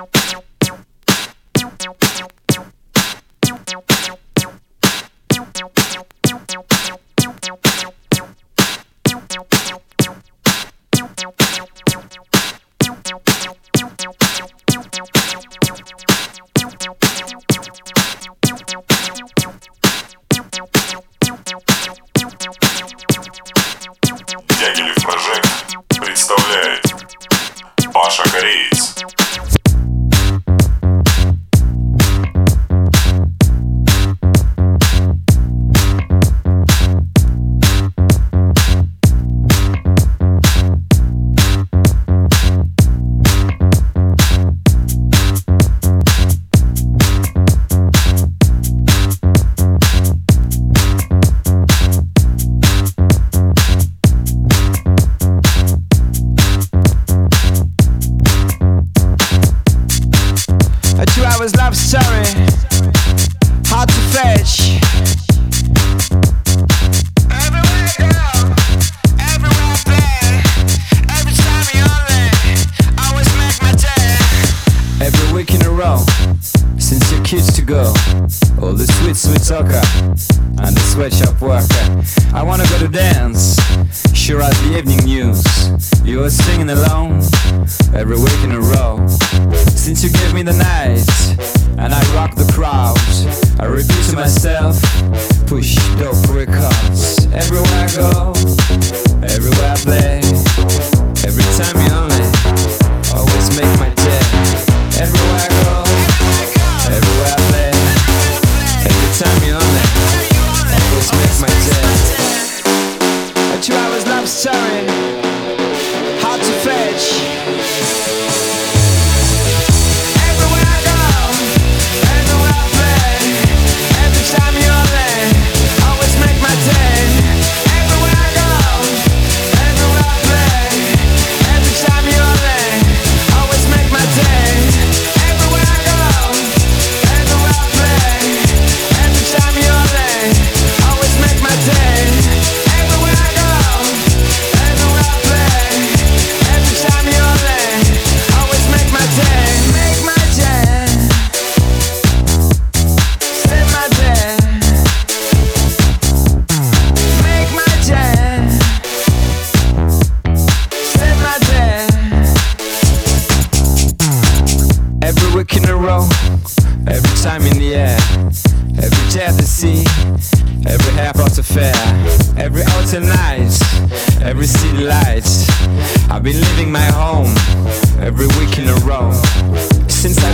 Tchau, tchau. All the sweet, sweet soccer and the sweatshop worker. I wanna go to dance, sure as the evening news. You were singing alone every week in a row. Since you gave me the night and I rock the crowd, I repeat to myself. siren Every jealousy, every half lost affair, every autumn night, every city light. I've been leaving my home every week in a row since I